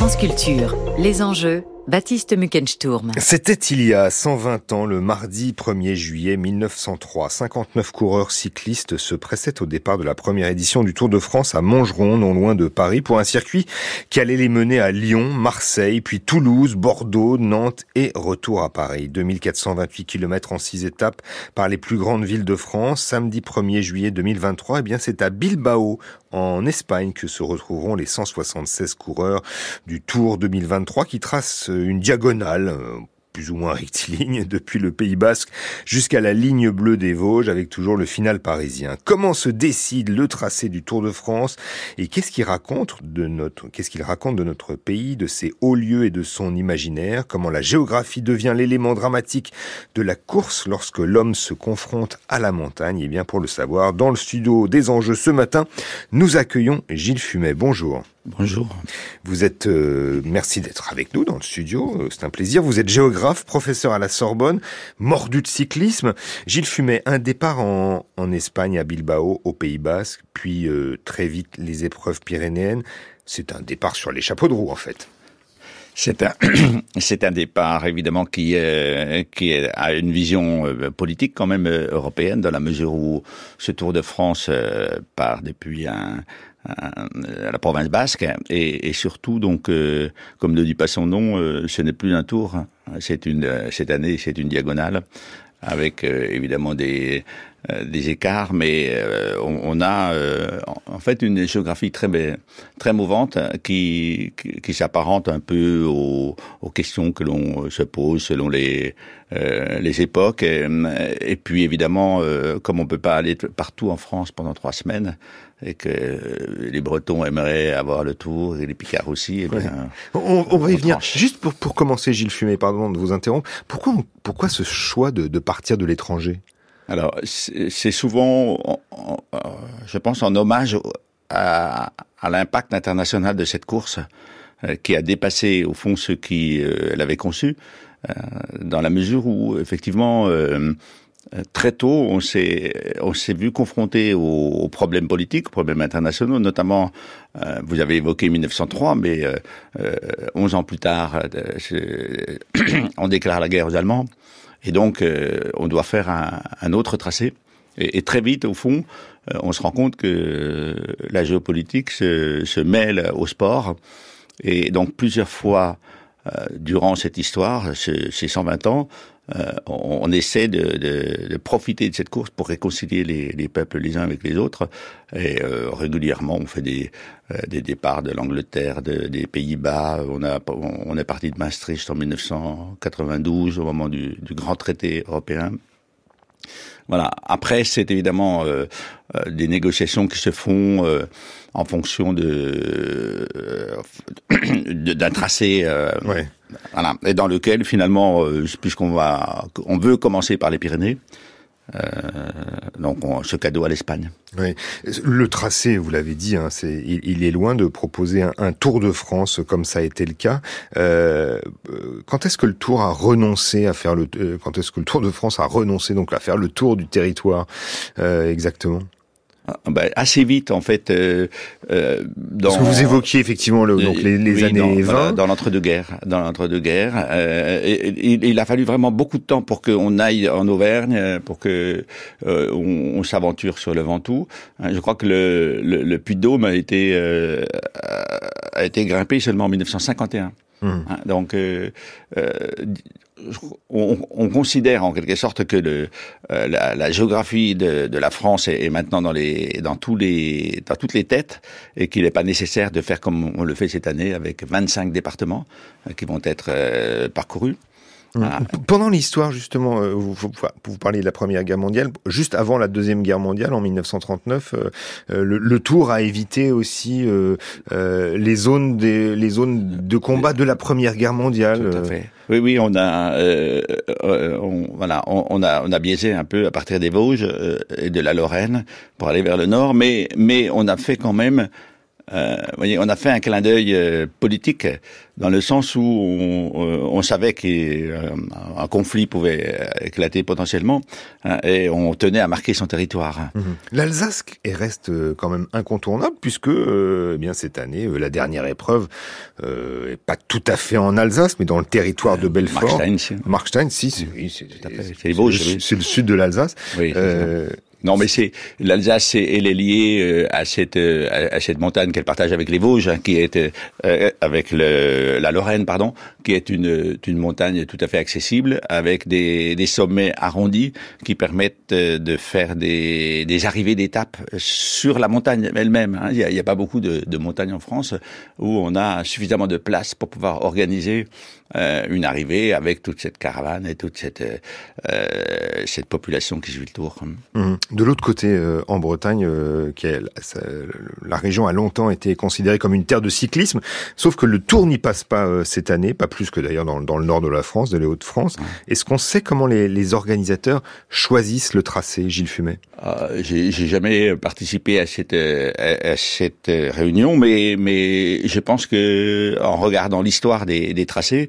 France Culture, les enjeux, Baptiste Muckensturm. C'était il y a 120 ans, le mardi 1er juillet 1903. 59 coureurs cyclistes se pressaient au départ de la première édition du Tour de France à Montgeron, non loin de Paris, pour un circuit qui allait les mener à Lyon, Marseille, puis Toulouse, Bordeaux, Nantes et retour à Paris. 2428 km en 6 étapes par les plus grandes villes de France. Samedi 1er juillet 2023, eh bien, c'est à Bilbao, en Espagne, que se retrouveront les 176 coureurs du Tour 2023 qui tracent une diagonale euh, plus ou moins rectiligne depuis le Pays Basque jusqu'à la ligne bleue des Vosges avec toujours le final parisien. Comment se décide le tracé du Tour de France et qu'est-ce qu'il raconte de notre qu'est-ce qu'il raconte de notre pays, de ses hauts lieux et de son imaginaire, comment la géographie devient l'élément dramatique de la course lorsque l'homme se confronte à la montagne? Et bien pour le savoir, dans le studio des enjeux ce matin, nous accueillons Gilles Fumet. Bonjour. Bonjour. Vous êtes, euh, merci d'être avec nous dans le studio, euh, c'est un plaisir. Vous êtes géographe, professeur à la Sorbonne, mordu de cyclisme. Gilles Fumet, un départ en, en Espagne, à Bilbao, au Pays Basque, puis euh, très vite les épreuves pyrénéennes. C'est un départ sur les chapeaux de roue en fait. C'est un, c'est un départ évidemment qui, qui a une vision politique quand même européenne dans la mesure où ce Tour de France part depuis un, euh, à la province basque. Et, et surtout donc euh, comme ne dit pas son nom euh, ce n'est plus un tour. C'est une cette année c'est une diagonale avec évidemment des des écarts, mais on, on, a en fait une géographie très très mouvante qui qui, qui s'apparente un peu aux, aux, questions que l'on se pose selon les les époques. Et, et puis évidemment, comme on peut pas aller partout en France pendant trois semaines, et que les Bretons aimeraient avoir le tour et les Picards aussi. Eh bien, on, on, va y venir. Juste pour, pour commencer, Gilles Fumet, pardon de vous interrompre. Pourquoi, pourquoi ce choix de, de partir de l'étranger? Alors, c'est souvent, je pense, en hommage à, l'impact international de cette course euh, qui a dépassé au fond ce qui euh, l'avait conçu, euh, dans la mesure où effectivement euh, très tôt, on s'est vu confronté aux, problèmes politiques, aux problèmes internationaux, notamment. Euh, vous avez évoqué 1903, mais euh, 11 euh, ans plus tard, on déclare la guerre aux Allemands, et donc on doit faire un, un autre tracé. Et, très vite, au fond, on se rend compte que la géopolitique se, se mêle au sport, et donc plusieurs fois durant cette histoire, ces 120 ans, euh, on, on, essaie de, de, de, profiter de cette course pour réconcilier les, les peuples les uns avec les autres. Et euh, régulièrement, on fait des, euh, des départs de l'Angleterre, de, des Pays-Bas. On, a, on est parti de Maastricht en 1992, au moment du, du grand traité européen. Voilà. Après, c'est évidemment euh, euh, des négociations qui se font euh, en fonction de d'un tracé. Ouais. Voilà. Et dans lequel finalement, puisqu'on va, on veut commencer par les Pyrénées. Euh, donc ce cadeau à l'Espagne. Oui. Le tracé, vous l'avez dit, hein, c'est, il, est loin de proposer un, un, Tour de France comme ça a été le cas. Euh, quand est-ce que le Tour a renoncé à faire le, euh, quand est-ce que le Tour de France a renoncé donc à faire le tour du territoire euh, exactement? Ah, ben, assez vite en fait. Euh, euh, dans, Parce que vous évoquiez effectivement le, donc les, les années dans, 20. Dans l'entre-deux-guerres, dans l'entre-deux-guerres, euh, il, il, a fallu vraiment beaucoup de temps pour qu'on aille en Auvergne, pour que euh, on, on s'aventure sur le Ventoux. Hein, je crois que le, le, le Puy-de-Dôme a été euh, a été grimpé seulement en 1951. Mmh. Hein, donc, euh, euh, on, on, considère en quelque sorte que euh, la, géographie de, la France est, est, maintenant dans, les, dans, tous les, dans toutes les têtes et qu'il n'est pas nécessaire de faire comme on le fait cette année avec 25 départements euh, qui vont être euh, parcourus. Ah. Pendant l'histoire, justement, euh, vous, vous, vous, parlez de la Première Guerre mondiale, juste avant la Deuxième Guerre mondiale, en 1939, euh, euh, le, le, Tour a évité aussi euh, euh, les zones des, les zones de combat de la Première Guerre mondiale. Tout à fait. Oui, oui, on a, euh, on, voilà, on, on, a, on a biaisé un peu à partir des Vosges et de la Lorraine pour aller vers le nord, mais, mais on a fait quand même euh, voyez, on a fait un clin d'œil euh, politique dans le sens où on, euh, on savait qu'un conflit pouvait éclater potentiellement hein, et on tenait à marquer son territoire. Mhm. L'Alsace reste quand même incontournable puisque eh bien cette année la dernière épreuve euh, pas tout à fait en Alsace mais dans le territoire de Belfort. Markstein, Markstein si, c'est c'est le sud de l'Alsace. Oui, non, mais c'est l'Alsace, elle est liée euh, à cette euh, à cette montagne qu'elle partage avec les Vosges, hein, qui est euh, avec le, la Lorraine, pardon, qui est une une montagne tout à fait accessible, avec des, des sommets arrondis qui permettent de faire des des arrivées d'étapes sur la montagne elle-même. Hein. Il n'y a, a, pas beaucoup de, de montagnes en France où on a suffisamment de place pour pouvoir organiser euh, une arrivée avec toute cette caravane et toute cette euh, cette population qui suit le tour. Mmh. De l'autre côté, euh, en Bretagne, euh, qui est, la région a longtemps été considérée comme une terre de cyclisme, sauf que le Tour n'y passe pas cette année, pas plus que d'ailleurs dans, dans, le nord de la France, de les Hauts-de-France. Est-ce qu'on sait comment les, les, organisateurs choisissent le tracé, Gilles Fumet? J'ai jamais participé à cette à, cette réunion, mais mais je pense que en regardant l'histoire des, des tracés,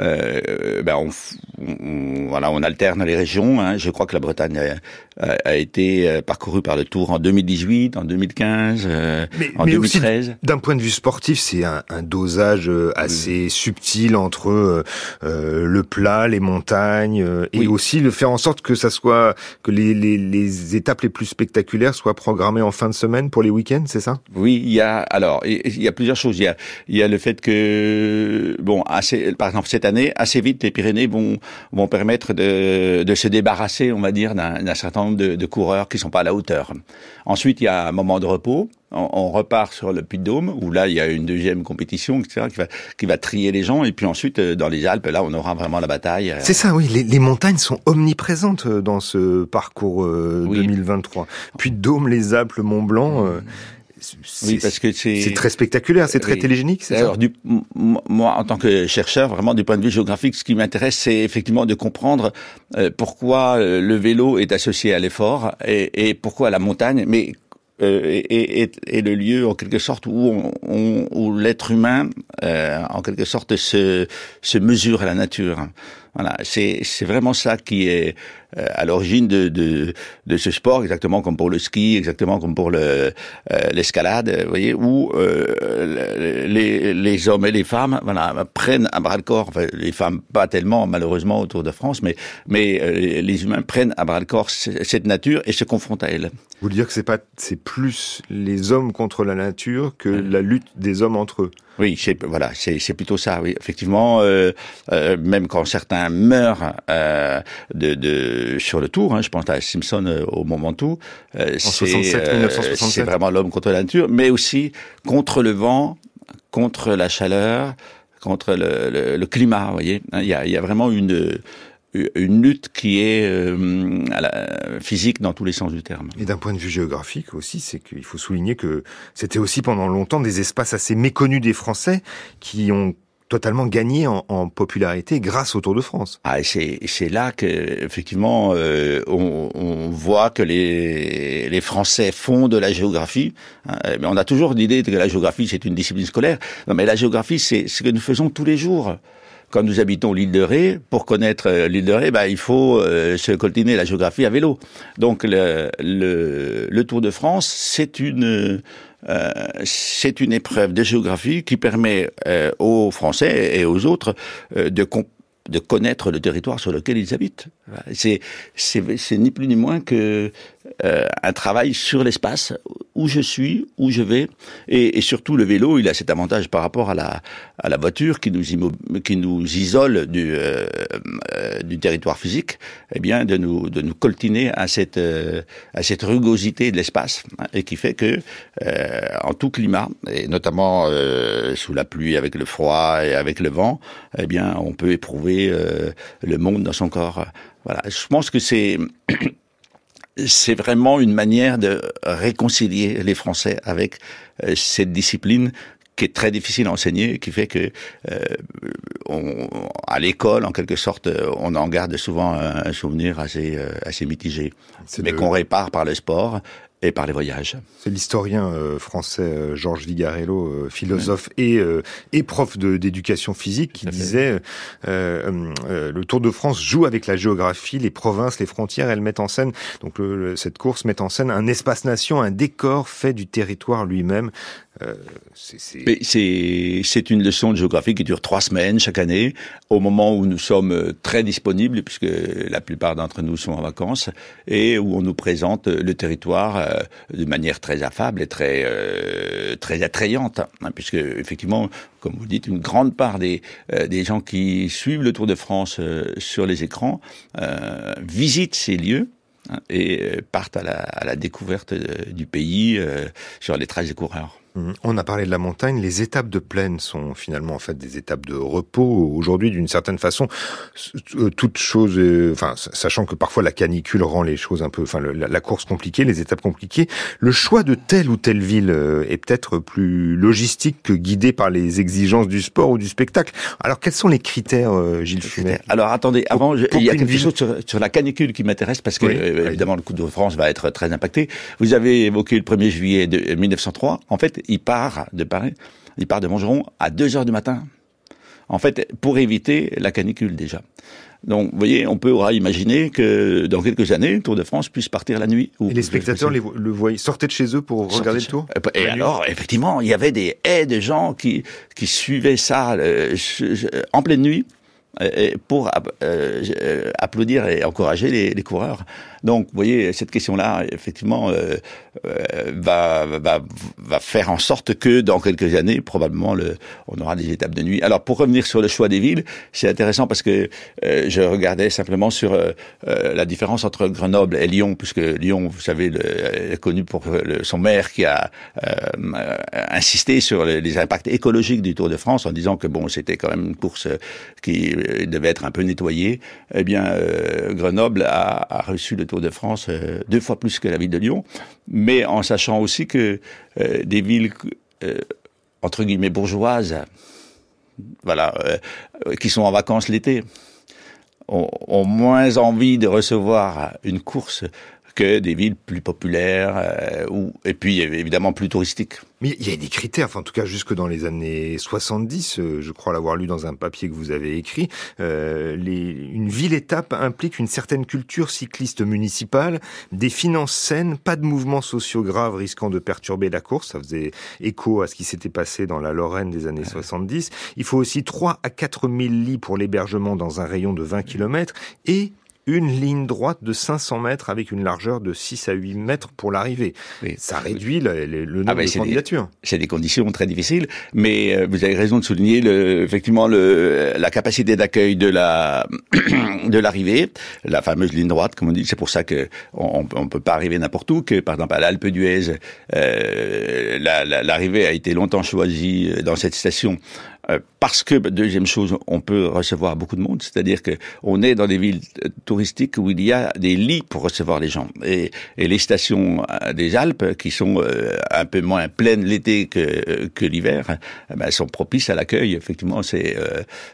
euh, ben on, on, voilà, on alterne les régions. Hein. Je crois que la Bretagne a, a, été euh, parcourue par le Tour en 2018, en 2015, euh, mais, en mais 2013. D'un point de vue sportif, c'est un, un, dosage euh, assez subtil entre euh, le plat, les montagnes, et aussi le faire en sorte que ça soit que les, les, les, étapes les plus spectaculaires soient programmées en fin de semaine pour les week-ends, c'est ça? Oui, il y a alors il y a plusieurs choses. Il y a, il y a le fait que bon, assez, par exemple cette année, assez vite les Pyrénées vont vont permettre de, de se débarrasser, on va dire, d'un certain nombre de, de, coureurs qui sont pas à la hauteur. Ensuite, il y a un moment de repos. On, on repart sur le Puy-de-Dôme où là il y a une deuxième compétition, etc., qui va qui va trier les gens. Et puis ensuite euh, dans les Alpes, là on aura vraiment la bataille. C'est ça, oui. Les, les, montagnes sont omniprésentes euh, dans ce parcours euh, oui. 2023. Puy-de-Dôme, les Alpes, le Mont Blanc. Euh, oui, parce que c'est très spectaculaire, c'est très oui. télégénique, c'est ça. Du, moi, en tant que chercheur, vraiment du point de vue géographique, ce qui m'intéresse, c'est effectivement de comprendre euh, pourquoi euh, le vélo est associé à l'effort et, et, pourquoi la montagne, mais euh, est, est, est, le lieu en quelque sorte où, on, on, où l'être humain, euh, en quelque sorte, se, se mesure à la nature. Voilà, c'est vraiment ça qui est euh, à l'origine de, de, de ce sport, exactement comme pour le ski, exactement comme pour le euh, l'escalade, vous voyez, où euh, les, les hommes et les femmes, voilà, prennent à bras le corps. Enfin, les femmes pas tellement malheureusement autour de France, mais mais euh, les humains prennent à bras le corps cette nature et se confrontent à elle. Vous voulez dire que c'est plus les hommes contre la nature que la lutte des hommes entre eux? Oui, c'est voilà, c'est plutôt ça. Oui, effectivement, euh, euh, même quand certains meurent euh, de, de sur le tour, hein, je pense à Simpson au moment tout, c'est vraiment l'homme contre la nature, mais aussi contre le vent, contre la chaleur, contre le, le, le climat. Vous voyez, il y a, il y a vraiment une une lutte qui est euh, à la, physique dans tous les sens du terme. Et d'un point de vue géographique aussi, c'est qu'il faut souligner que c'était aussi pendant longtemps des espaces assez méconnus des Français qui ont totalement gagné en, en, popularité grâce au Tour de France. Ah, c'est c'est là que effectivement euh, on, on, voit que les les Français font de la géographie. Hein, mais on a toujours l'idée que la géographie c'est une discipline scolaire. Non, mais la géographie c'est ce que nous faisons tous les jours quand nous habitons l'île de Ré, pour connaître euh, l'île de Ré, bah, il faut euh, se coltiner la géographie à vélo. Donc le, le, le Tour de France, c'est une euh, c'est une épreuve de géographie qui permet euh, aux Français et aux autres euh, de de connaître le territoire sur lequel ils habitent. C'est ni plus ni moins que euh, un travail sur l'espace où je suis, où je vais, et, surtout le vélo, il a cet avantage par rapport à la à la voiture qui nous qui nous isole du euh, euh, du territoire physique, eh bien de nous de nous coltiner à cette à cette rugosité de l'espace hein, et qui fait que en tout climat et notamment sous la pluie, avec le froid et avec le vent, eh bien on peut éprouver le monde dans son corps. Voilà, je pense que c'est c'est vraiment une manière de réconcilier les Français avec euh, cette discipline qui est très difficile à enseigner, qui fait que euh, on, à l'école, en quelque sorte, on en garde souvent un, souvenir assez, euh, assez mitigé, mais qu'on répare par le sport et par les voyages. C'est l'historien euh, français euh, Georges Vigarello, euh, philosophe et, et prof d'éducation physique, qui disait le Tour de France joue avec la géographie, les provinces, les frontières. Elles mettent en scène donc cette course met en scène un espace-nation, un décor fait du territoire lui-même. Euh, c'est une leçon de géographie qui dure trois semaines chaque année, au moment où nous sommes euh, très disponibles, puisque la plupart d'entre nous sont en vacances, et où on nous présente le territoire euh, de manière très affable et très très attrayante, hein, puisque effectivement, comme vous dites, une grande part des des gens qui suivent le Tour de France sur les écrans visitent ces lieux hein, et partent à la, à la découverte du pays sur les traces des coureurs. Mhm. On a parlé de la montagne. Les étapes de plaine sont finalement en fait des étapes de repos. Aujourd'hui, d'une certaine façon, euh, toute chose, euh, enfin, sachant que parfois la canicule rend les choses un peu, enfin, la, course compliquée, les étapes compliquées. Le choix de telle ou telle ville euh, est peut-être plus logistique que guidé par les exigences du sport ou du spectacle. Alors, quels sont les critères, Gilles Fumet Alors, attendez, avant, il y a quelque chose sur, la canicule qui m'intéresse parce que évidemment le coup de France va être très impacté. Vous avez évoqué le 1er juillet de 1903. En fait, il part de Paris, il part de Montgeron à 2 heures du matin. En fait, pour éviter la canicule déjà. Donc, vous voyez, on peut imaginer que dans quelques années, le Tour de France puisse partir la nuit. Et les spectateurs les, le voyaient, sortaient de chez eux pour regarder le Tour Et alors, effectivement, il y avait des haies de gens qui, qui suivaient ça euh, en pleine nuit pour euh, applaudir et encourager les, coureurs. Donc, vous voyez, cette question-là, effectivement, euh, euh, va, faire en sorte que dans quelques années, probablement, le, on aura des étapes de nuit. Alors, pour revenir sur le choix des villes, c'est intéressant parce que euh, je regardais simplement sur euh, la différence entre Grenoble et Lyon, puisque Lyon, vous savez, est connu pour son maire qui a insisté sur les, impacts écologiques du Tour de France en disant que bon, c'était quand même une course qui devait être un peu nettoyée. Eh bien, Grenoble a, reçu le Tour de France euh, deux fois plus que la ville de Lyon, mais en sachant aussi que euh, des villes euh, entre guillemets bourgeoises, voilà, qui sont en vacances l'été, ont, moins envie de recevoir une course que des villes plus populaires euh, ou et puis évidemment plus touristiques. Mais il y a des critères, enfin, en tout cas jusque dans les années 70, euh, je crois l'avoir lu dans un papier que vous avez écrit, euh, les, une ville-étape implique une certaine culture cycliste municipale, des finances saines, pas de mouvements sociaux graves risquant de perturber la course, ça faisait écho à ce qui s'était passé dans la Lorraine des années 70. Il faut aussi 3 à 4 000 lits pour l'hébergement dans un rayon de 20 km et une ligne droite de 500 mètres avec une largeur de 6 à 8 mètres pour l'arrivée. Ça réduit le, le nombre ah ben, de candidatures. C'est des conditions très difficiles, mais euh, vous avez raison de souligner le, effectivement le, la capacité d'accueil de la de l'arrivée, la fameuse ligne droite, comme on dit. C'est pour ça que on, on peut pas arriver n'importe où. Que par exemple à l'Alpe d'Huez, euh, l'arrivée a été longtemps choisie dans cette station euh, parce que deuxième chose, on peut recevoir beaucoup de monde, c'est-à-dire que on est dans des villes touristiques où il y a des lits pour recevoir les gens et, et les stations euh, des Alpes qui sont euh, un peu moins pleines l'été que, que l'hiver, eh ben, sont propices à l'accueil. Effectivement, c'est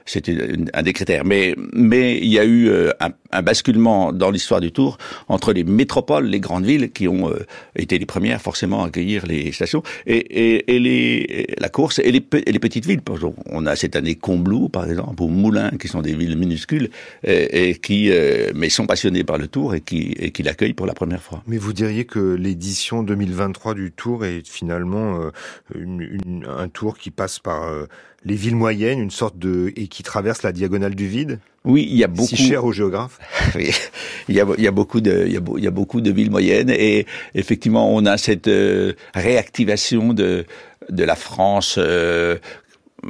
c'est un des critères. Mais mais il y a eu un, un basculement dans l'histoire du Tour entre les métropoles, les grandes villes qui ont été les premières forcément à accueillir les stations et, et, et les la course et les, et les petites villes. On a cette année Combloux, par exemple, ou Moulins, qui sont des villes minuscules, et, qui, euh, mais sont passionnés par le Tour et qui, et qui l'accueillent pour la première fois. Mais vous diriez que l'édition 2023 du Tour est finalement euh, une, un Tour qui passe par euh, les villes moyennes, une sorte de et qui traverse la diagonale du vide. Oui, il y a beaucoup. Si cher aux géographes. oui, il y a, il y a beaucoup de, il y a, il y a beaucoup de villes moyennes et effectivement, on a cette réactivation de de la France euh,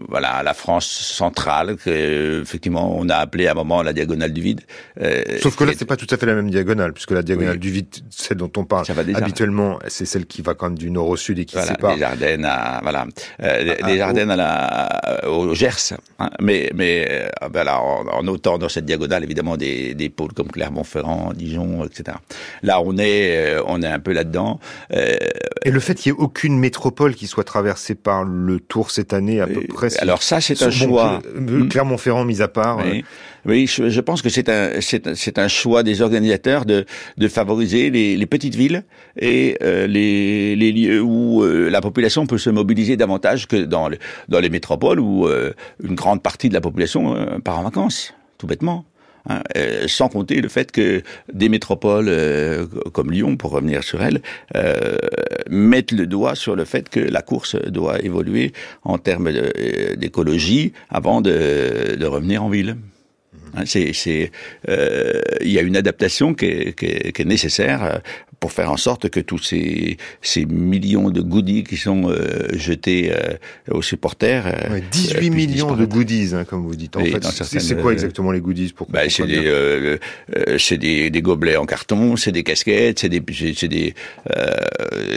voilà, la France centrale, que effectivement on a appelé à un moment la diagonale du vide. Euh, Sauf que là, c'est pas tout à fait la même diagonale, puisque la diagonale du vide, celle dont on parle habituellement, c'est celle qui va quand même du nord au sud et qui voilà, sépare. Les Ardennes à voilà, euh, les, ah, ah, Ardennes à la, au Gers, hein, mais mais euh, ben en, en, autant dans cette diagonale évidemment des, des pôles comme Clermont-Ferrand, Dijon, etc. Là, on est euh, on est un peu là-dedans. Euh, et le fait qu'il n'y ait aucune métropole qui soit traversée par le Tour cette année à peu près alors ça, c'est un choix. Clermont-Ferrand mis à part. Oui. Oui, je, pense que c'est un, c'est un choix des organisateurs de, de favoriser les, les petites villes et euh, les, les lieux où euh, la population peut se mobiliser davantage que dans, dans les métropoles où euh, une grande partie de la population part en vacances, tout bêtement. Hein, euh, sans compter le fait que des métropoles euh, comme Lyon, pour revenir sur elle, euh, mettent le doigt sur le fait que la course doit évoluer en termes d'écologie avant de, de revenir en ville. Hein, c'est, c'est, euh, il y a une adaptation qui est, qui est, qui est nécessaire pour faire en sorte que tous ces, ces millions de goodies qui sont euh, jetés euh, aux supporters. Euh, ouais, 18 millions de goodies, hein, comme vous dites. En fait, c'est quoi exactement les goodies pour bah, C'est des, c'est des, des, gobelets en carton, c'est des casquettes, c'est des, c'est des,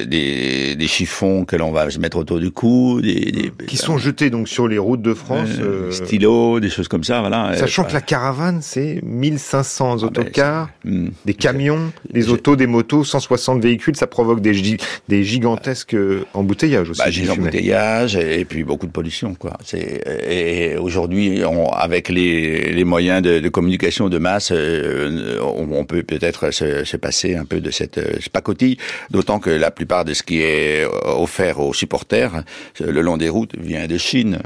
des, des, chiffons que l'on va se mettre autour du cou, des, des qui sont jetés donc sur les routes de France. stylos, des choses comme ça, voilà. Sachant que la caravane, c'est 1500 ah, autocars, ben, des camions, des autos, des motos 160 véhicules, ça provoque des, des gigantesques euh, embouteillages aussi. Bah, des embouteillages et, puis beaucoup de pollution, quoi. Et aujourd'hui, avec les, les moyens de, de, communication de masse, euh, on, on, peut peut-être se, se, passer un peu de cette euh, pacotille. D'autant que la plupart de ce qui est offert aux supporters le long des routes vient de Chine.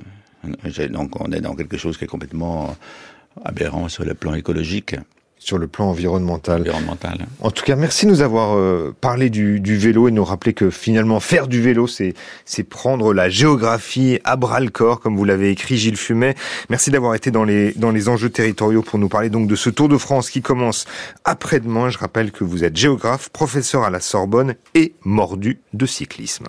Donc on est dans quelque chose qui est complètement aberrant sur le plan écologique sur le plan environnemental. environnemental. En tout cas, merci de nous avoir euh, parlé du, du, vélo et nous rappeler que finalement faire du vélo, c'est c'est prendre la géographie à bras le corps, comme vous l'avez écrit Gilles Fumet. Merci d'avoir été dans les dans les enjeux territoriaux pour nous parler donc de ce Tour de France qui commence après-demain. Je rappelle que vous êtes géographe, professeur à la Sorbonne et mordu de cyclisme.